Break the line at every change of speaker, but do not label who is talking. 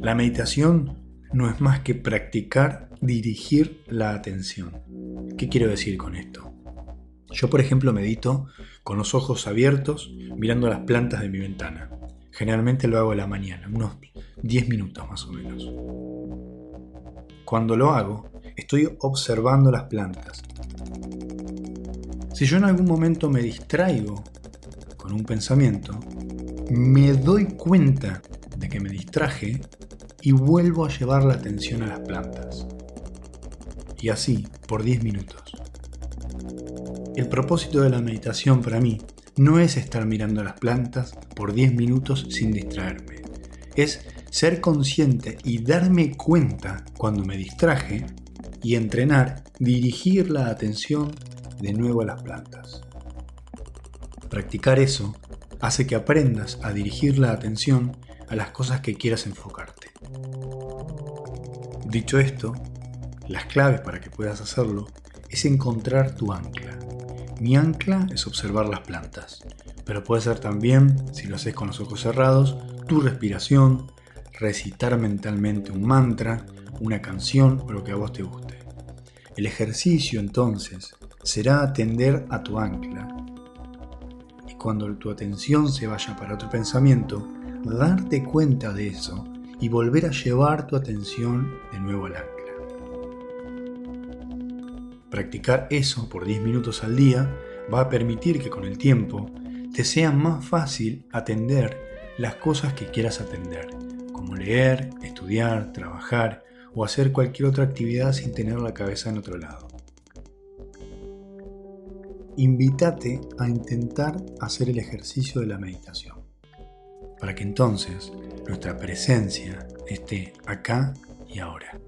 La meditación no es más que practicar dirigir la atención. ¿Qué quiero decir con esto? Yo, por ejemplo, medito con los ojos abiertos mirando las plantas de mi ventana. Generalmente lo hago a la mañana, unos 10 minutos más o menos. Cuando lo hago, estoy observando las plantas. Si yo en algún momento me distraigo con un pensamiento, me doy cuenta de que me distraje y vuelvo a llevar la atención a las plantas. Y así, por 10 minutos. El propósito de la meditación para mí no es estar mirando las plantas por 10 minutos sin distraerme. Es ser consciente y darme cuenta cuando me distraje y entrenar, dirigir la atención de nuevo a las plantas. Practicar eso hace que aprendas a dirigir la atención a las cosas que quieras enfocarte. Dicho esto, las claves para que puedas hacerlo es encontrar tu ancla. Mi ancla es observar las plantas, pero puede ser también, si lo haces con los ojos cerrados, tu respiración, recitar mentalmente un mantra, una canción o lo que a vos te guste. El ejercicio entonces será atender a tu ancla. Cuando tu atención se vaya para otro pensamiento, darte cuenta de eso y volver a llevar tu atención de nuevo al ancla. Practicar eso por 10 minutos al día va a permitir que con el tiempo te sea más fácil atender las cosas que quieras atender, como leer, estudiar, trabajar o hacer cualquier otra actividad sin tener la cabeza en otro lado. Invítate a intentar hacer el ejercicio de la meditación para que entonces nuestra presencia esté acá y ahora.